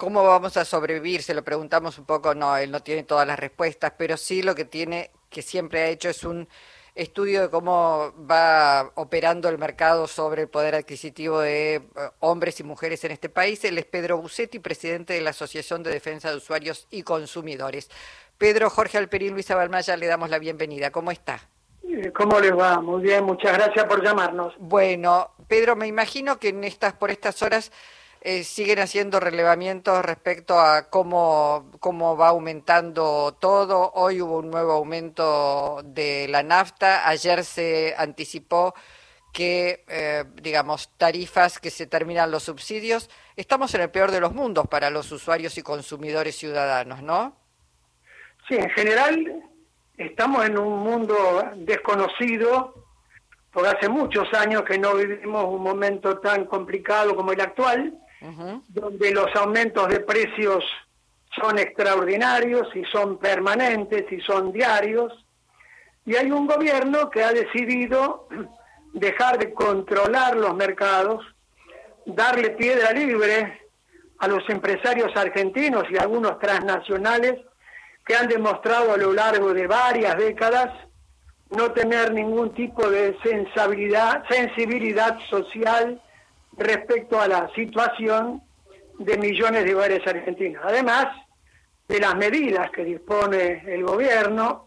¿Cómo vamos a sobrevivir? Se lo preguntamos un poco, no, él no tiene todas las respuestas, pero sí lo que tiene, que siempre ha hecho es un estudio de cómo va operando el mercado sobre el poder adquisitivo de eh, hombres y mujeres en este país. Él es Pedro Bucetti, presidente de la Asociación de Defensa de Usuarios y Consumidores. Pedro Jorge Alperín, Luisa Balmaya, le damos la bienvenida. ¿Cómo está? Eh, ¿Cómo les va? Muy bien, muchas gracias por llamarnos. Bueno, Pedro, me imagino que en estas, por estas horas eh, siguen haciendo relevamientos respecto a cómo, cómo va aumentando todo. Hoy hubo un nuevo aumento de la nafta. Ayer se anticipó que, eh, digamos, tarifas que se terminan los subsidios. Estamos en el peor de los mundos para los usuarios y consumidores ciudadanos, ¿no? Sí, en general estamos en un mundo desconocido, porque hace muchos años que no vivimos un momento tan complicado como el actual, donde los aumentos de precios son extraordinarios y son permanentes y son diarios. Y hay un gobierno que ha decidido dejar de controlar los mercados, darle piedra libre a los empresarios argentinos y algunos transnacionales que han demostrado a lo largo de varias décadas no tener ningún tipo de sensibilidad, sensibilidad social respecto a la situación de millones de hogares argentinos. Además de las medidas que dispone el gobierno,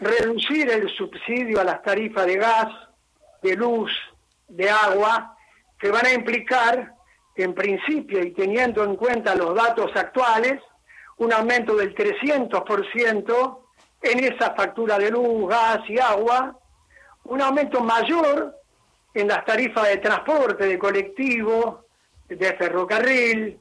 reducir el subsidio a las tarifas de gas, de luz, de agua, que van a implicar, en principio y teniendo en cuenta los datos actuales, un aumento del 300% en esa factura de luz, gas y agua, un aumento mayor en las tarifas de transporte, de colectivo, de ferrocarril.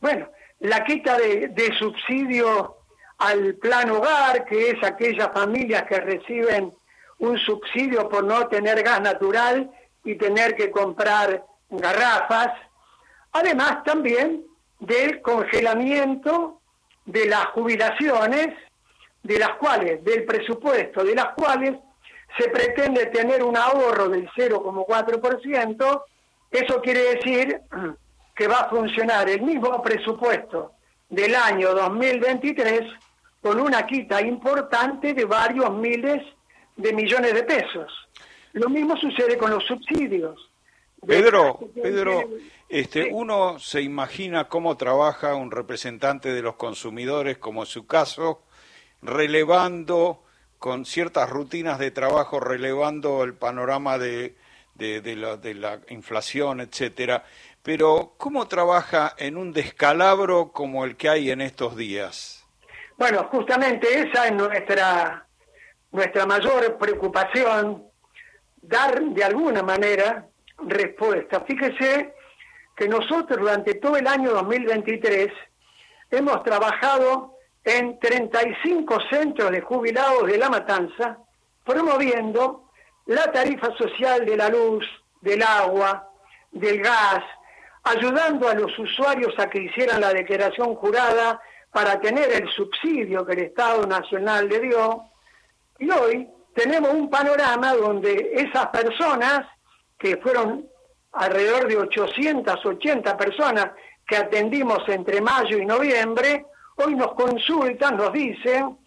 Bueno, la quita de, subsidio al plan hogar, que es aquellas familias que reciben un subsidio por no tener gas natural y tener que comprar garrafas. Además también del congelamiento de las jubilaciones, de las cuales, del presupuesto, de las cuales se pretende tener un ahorro del 0,4%, eso quiere decir que va a funcionar el mismo presupuesto del año 2023 con una quita importante de varios miles de millones de pesos. Lo mismo sucede con los subsidios. Pedro, Pedro, este, uno se imagina cómo trabaja un representante de los consumidores, como en su caso, relevando con ciertas rutinas de trabajo relevando el panorama de, de, la, de la inflación, etcétera. Pero, ¿cómo trabaja en un descalabro como el que hay en estos días? Bueno, justamente esa es nuestra, nuestra mayor preocupación, dar de alguna manera respuesta. Fíjese que nosotros durante todo el año 2023 hemos trabajado en 35 centros de jubilados de La Matanza, promoviendo la tarifa social de la luz, del agua, del gas, ayudando a los usuarios a que hicieran la declaración jurada para tener el subsidio que el Estado Nacional le dio. Y hoy tenemos un panorama donde esas personas, que fueron alrededor de 880 personas que atendimos entre mayo y noviembre, hoy nos consultan, nos dicen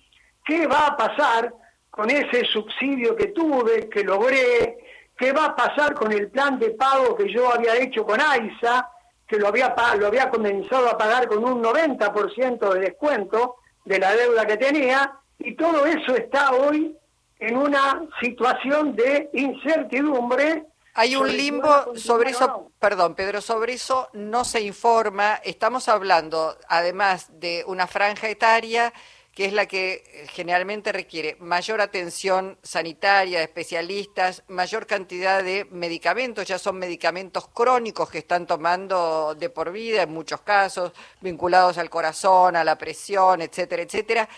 qué va a pasar con ese subsidio que tuve, que logré, qué va a pasar con el plan de pago que yo había hecho con AISA, que lo había, lo había comenzado a pagar con un 90% de descuento de la deuda que tenía, y todo eso está hoy en una situación de incertidumbre hay un limbo sobre eso, perdón, Pedro, sobre eso no se informa. Estamos hablando, además de una franja etaria que es la que generalmente requiere mayor atención sanitaria, de especialistas, mayor cantidad de medicamentos, ya son medicamentos crónicos que están tomando de por vida en muchos casos, vinculados al corazón, a la presión, etcétera, etcétera.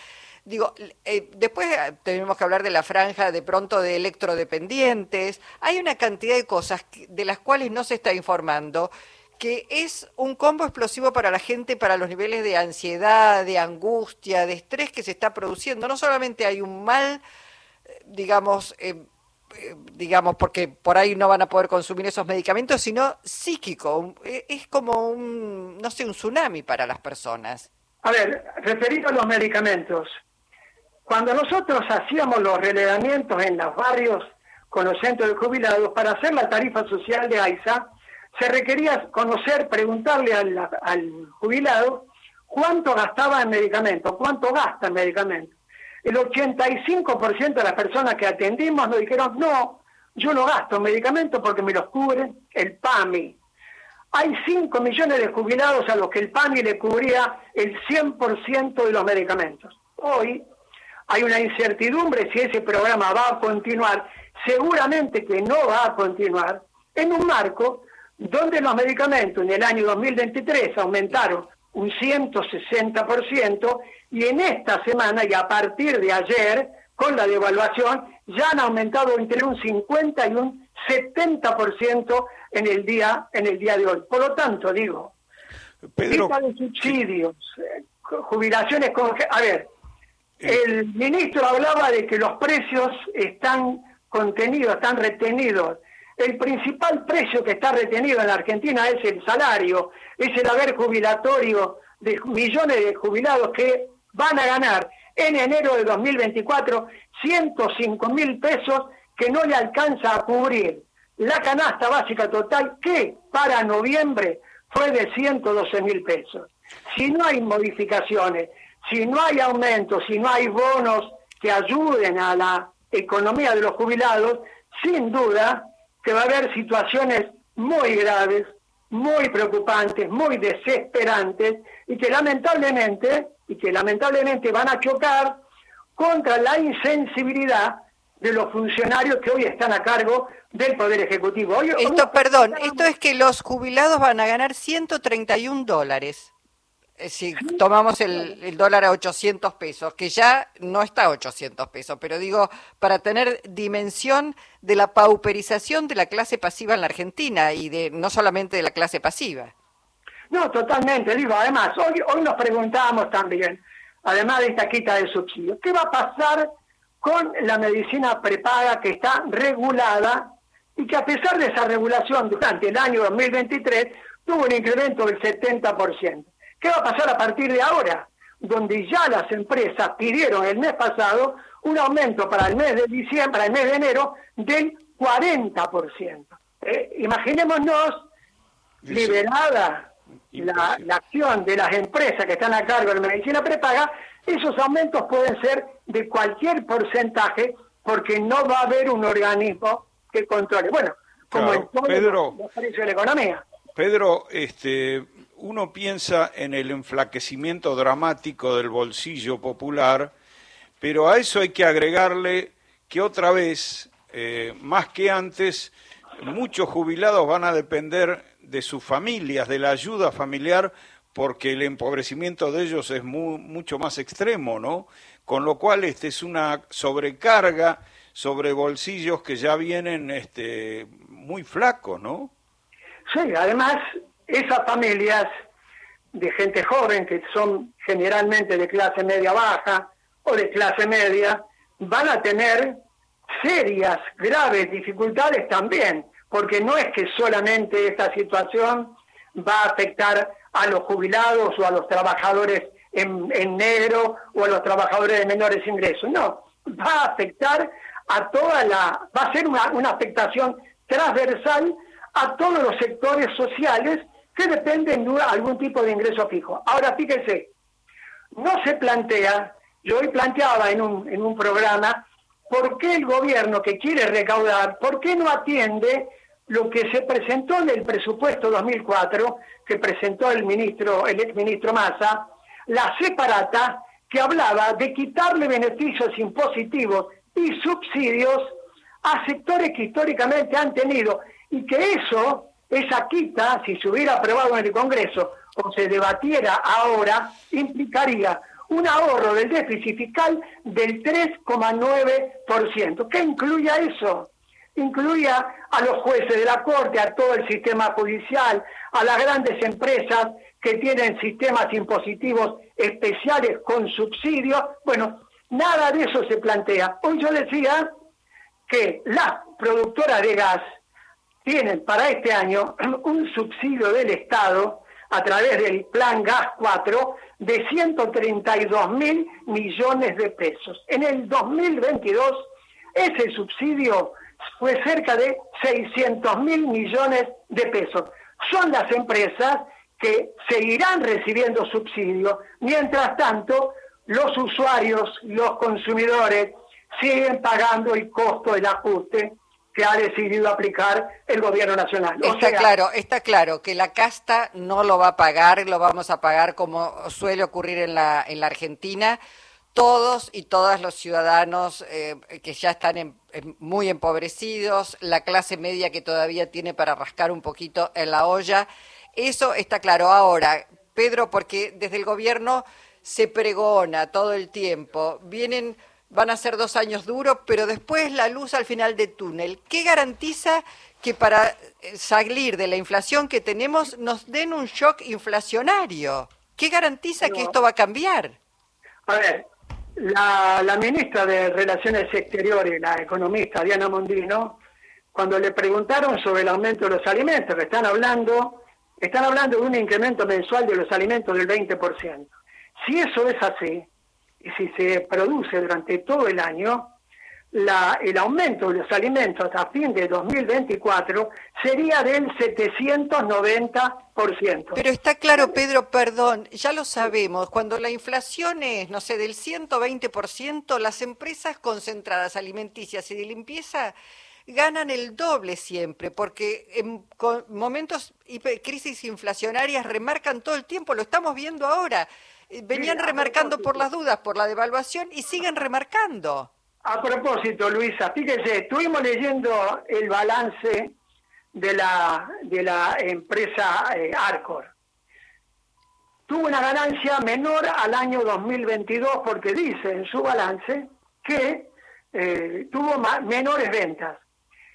Digo, eh, después eh, tenemos que hablar de la franja de pronto de electrodependientes. Hay una cantidad de cosas de las cuales no se está informando que es un combo explosivo para la gente, para los niveles de ansiedad, de angustia, de estrés que se está produciendo. No solamente hay un mal, eh, digamos, eh, digamos, porque por ahí no van a poder consumir esos medicamentos, sino psíquico. Es como un, no sé, un tsunami para las personas. A ver, referido a los medicamentos, cuando nosotros hacíamos los relevamientos en los barrios con los centros de jubilados, para hacer la tarifa social de AISA, se requería conocer, preguntarle al, jubilado cuánto gastaba en medicamentos, cuánto gasta en medicamentos. El 85% de las personas que atendimos nos dijeron, no, yo no gasto en medicamentos porque me los cubre el PAMI. Hay 5 millones de jubilados a los que el PAMI le cubría el 100% de los medicamentos. Hoy hay una incertidumbre si ese programa va a continuar, seguramente que no va a continuar, en un marco donde los medicamentos en el año 2023 aumentaron un 160% y en esta semana y a partir de ayer, con la devaluación, ya han aumentado entre un 50 y un 70% en el día en el día de hoy. Por lo tanto, digo, Pedro, de subsidios, eh, jubilaciones con... A ver. El ministro hablaba de que los precios están contenidos, están retenidos. El principal precio que está retenido en la Argentina es el salario, es el haber jubilatorio de millones de jubilados que van a ganar en enero de 2024 105 mil pesos que no le alcanza a cubrir la canasta básica total que para noviembre fue de 112 mil pesos. Si no hay modificaciones, si no hay aumentos, si no hay bonos que ayuden a la economía de los jubilados, sin duda que va a haber situaciones muy graves, muy preocupantes, muy desesperantes y que lamentablemente y que lamentablemente van a chocar contra la insensibilidad de los funcionarios que hoy están a cargo del Poder Ejecutivo. esto, perdón, esto es que los jubilados van a ganar 131 dólares si tomamos el, el, dólar a 800 pesos, que ya no está a 800 pesos, pero digo, para tener dimensión de la pauperización de la clase pasiva en la Argentina y de no solamente de la clase pasiva. No, totalmente, digo, además, hoy, hoy nos preguntábamos también, además de esta quita de subsidios, ¿qué va a pasar con la medicina prepaga que está regulada y que a pesar de esa regulación durante el año 2023 tuvo un incremento del 70%? ¿Qué va a pasar a partir de ahora? Donde ya las empresas pidieron el mes pasado un aumento para el mes de diciembre, para el mes de enero, del 40%. Eh, imaginémonos liberada la, acción de las empresas que están a cargo de la medicina prepaga, esos aumentos pueden ser de cualquier porcentaje porque no va a haber un organismo que controle. Bueno, como en todo Pedro, los precios de la economía. Pedro, este, uno piensa en el enflaquecimiento dramático del bolsillo popular, pero a eso hay que agregarle que otra vez, eh, más que antes, muchos jubilados van a depender de sus familias, de la ayuda familiar, porque el empobrecimiento de ellos es mucho más extremo, ¿no? Con lo cual este es una sobrecarga sobre bolsillos que ya vienen este, muy flacos, ¿no? Sí, además esas familias de gente joven, que son generalmente de clase media baja o de clase media, van a tener serias, graves dificultades también porque no es que solamente esta situación va a afectar a los jubilados o a los trabajadores en, negro o a los trabajadores de menores ingresos, no, va a afectar a toda la, va a ser una, una afectación transversal a todos los sectores sociales que dependen de algún tipo de ingreso fijo. Ahora fíjense, no se plantea, yo hoy planteaba en un, en un programa, ¿por qué el gobierno que quiere recaudar, por qué no atiende lo que se presentó en el presupuesto 2004, que presentó el ministro, el exministro Massa, la separata que hablaba de quitarle beneficios impositivos y subsidios a sectores que históricamente han tenido y que eso, esa quita, si se hubiera aprobado en el Congreso o se debatiera ahora, implicaría un ahorro del déficit fiscal del 3,9%. ¿Qué incluya eso? incluía a los jueces de la Corte, a todo el sistema judicial, a las grandes empresas que tienen sistemas impositivos especiales con subsidios. Bueno, nada de eso se plantea. Hoy yo decía que las productoras de gas tienen para este año un subsidio del Estado a través del Plan Gas 4 de 132 mil millones de pesos. En el 2022 ese subsidio fue cerca de 600 mil millones de pesos. Son las empresas que seguirán recibiendo subsidio, mientras tanto los usuarios, los consumidores, siguen pagando el costo del ajuste que ha decidido aplicar el gobierno nacional. está claro, está claro que la casta no lo va a pagar, lo vamos a pagar como suele ocurrir en la, en la Argentina. Todos y todas los ciudadanos eh, que ya están muy empobrecidos, la clase media que todavía tiene para rascar un poquito en la olla, eso está claro. Ahora, Pedro, porque desde el gobierno se pregona todo el tiempo, vienen van a ser dos años duros, pero después la luz al final del túnel. ¿Qué garantiza que para eh, salir de la inflación que tenemos nos den un shock inflacionario? ¿Qué garantiza que esto va a cambiar? A ver, la, ministra de Relaciones Exteriores, la economista Diana Mondino, cuando le preguntaron sobre el aumento de los alimentos, que están hablando, están hablando de un incremento mensual de los alimentos del 20%. Si eso es así, si se produce durante todo el año, la, el aumento de los alimentos a fin de 2024 sería del 790%. Pero está claro, Pedro, perdón, ya lo sabemos, cuando la inflación es, no sé, del 120%, las empresas concentradas alimenticias y de limpieza ganan el doble siempre, porque en momentos crisis inflacionarias remarcan todo el tiempo, lo estamos viendo ahora. Eh, venían remarcando por las dudas, por la devaluación y siguen remarcando. A propósito, Luisa, fíjese, estuvimos leyendo el balance de la, de la empresa eh, Arcor. Tuvo una ganancia menor al año 2022 porque dice en su balance que eh, tuvo menores ventas.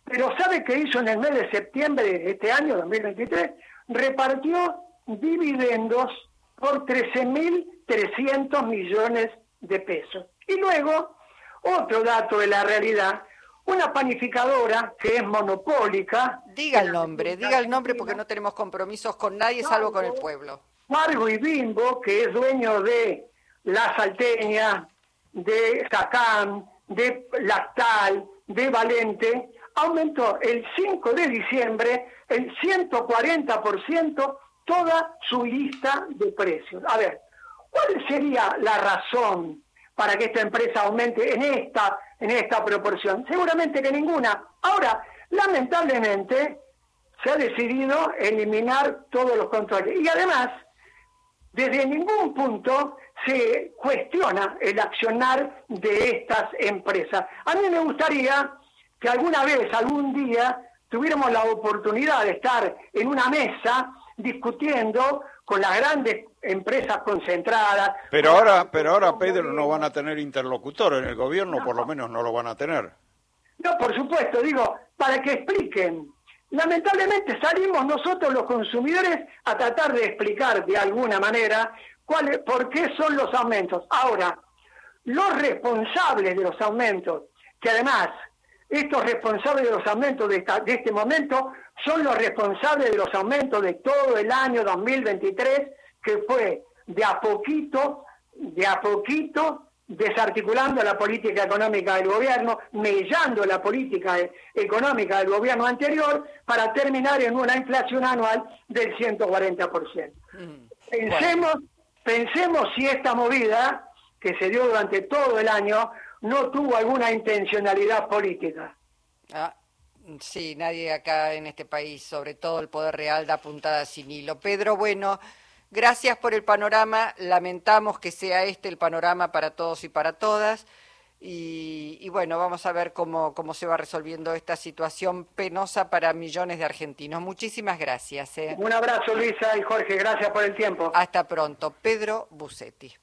Pero ¿sabe qué hizo en el mes de septiembre de este año, 2023? Repartió dividendos por 13.300 millones de pesos. Y luego, otro dato de la realidad, una panificadora que es monopólica. Diga el nombre, diga el nombre porque no tenemos compromisos con nadie salvo con el pueblo. Margo y Bimbo, que es dueño de La Salteña, de Sacán, de Lactal, de Valente, aumentó el 5 de diciembre el 140% toda su lista de precios. A ver, ¿cuál sería la razón para que esta empresa aumente en esta, en esta proporción? Seguramente que ninguna. Ahora, lamentablemente, se ha decidido eliminar todos los controles. Y además, desde ningún punto se cuestiona el accionar de estas empresas. A mí me gustaría que alguna vez, algún día, tuviéramos la oportunidad de estar en una mesa discutiendo con las grandes empresas concentradas. Pero ahora, pero ahora Pedro no van a tener interlocutor en el gobierno, por lo menos no lo van a tener. No, por supuesto, digo, para que expliquen. Lamentablemente salimos nosotros los consumidores a tratar de explicar de alguna manera cuál, por qué son los aumentos. Ahora, los responsables de los aumentos, que además estos responsables de los aumentos de, de este momento son los responsables de los aumentos de todo el año 2023, que fue de a poquito, de a poquito, desarticulando la política económica del gobierno, mellando la política económica del gobierno anterior, para terminar en una inflación anual del 140%. Mm, pensemos, pensemos si esta movida, que se dio durante todo el año, no tuvo alguna intencionalidad política. Ah, Sí, nadie acá en este país, sobre todo el Poder Real, da puntada sin hilo. Pedro, bueno, gracias por el panorama. Lamentamos que sea este el panorama para todos y para todas. Y, bueno, vamos a ver cómo, cómo se va resolviendo esta situación penosa para millones de argentinos. Muchísimas gracias. ¿eh? Un abrazo, Luisa y Jorge. Gracias por el tiempo. Hasta pronto. Pedro Bucetti.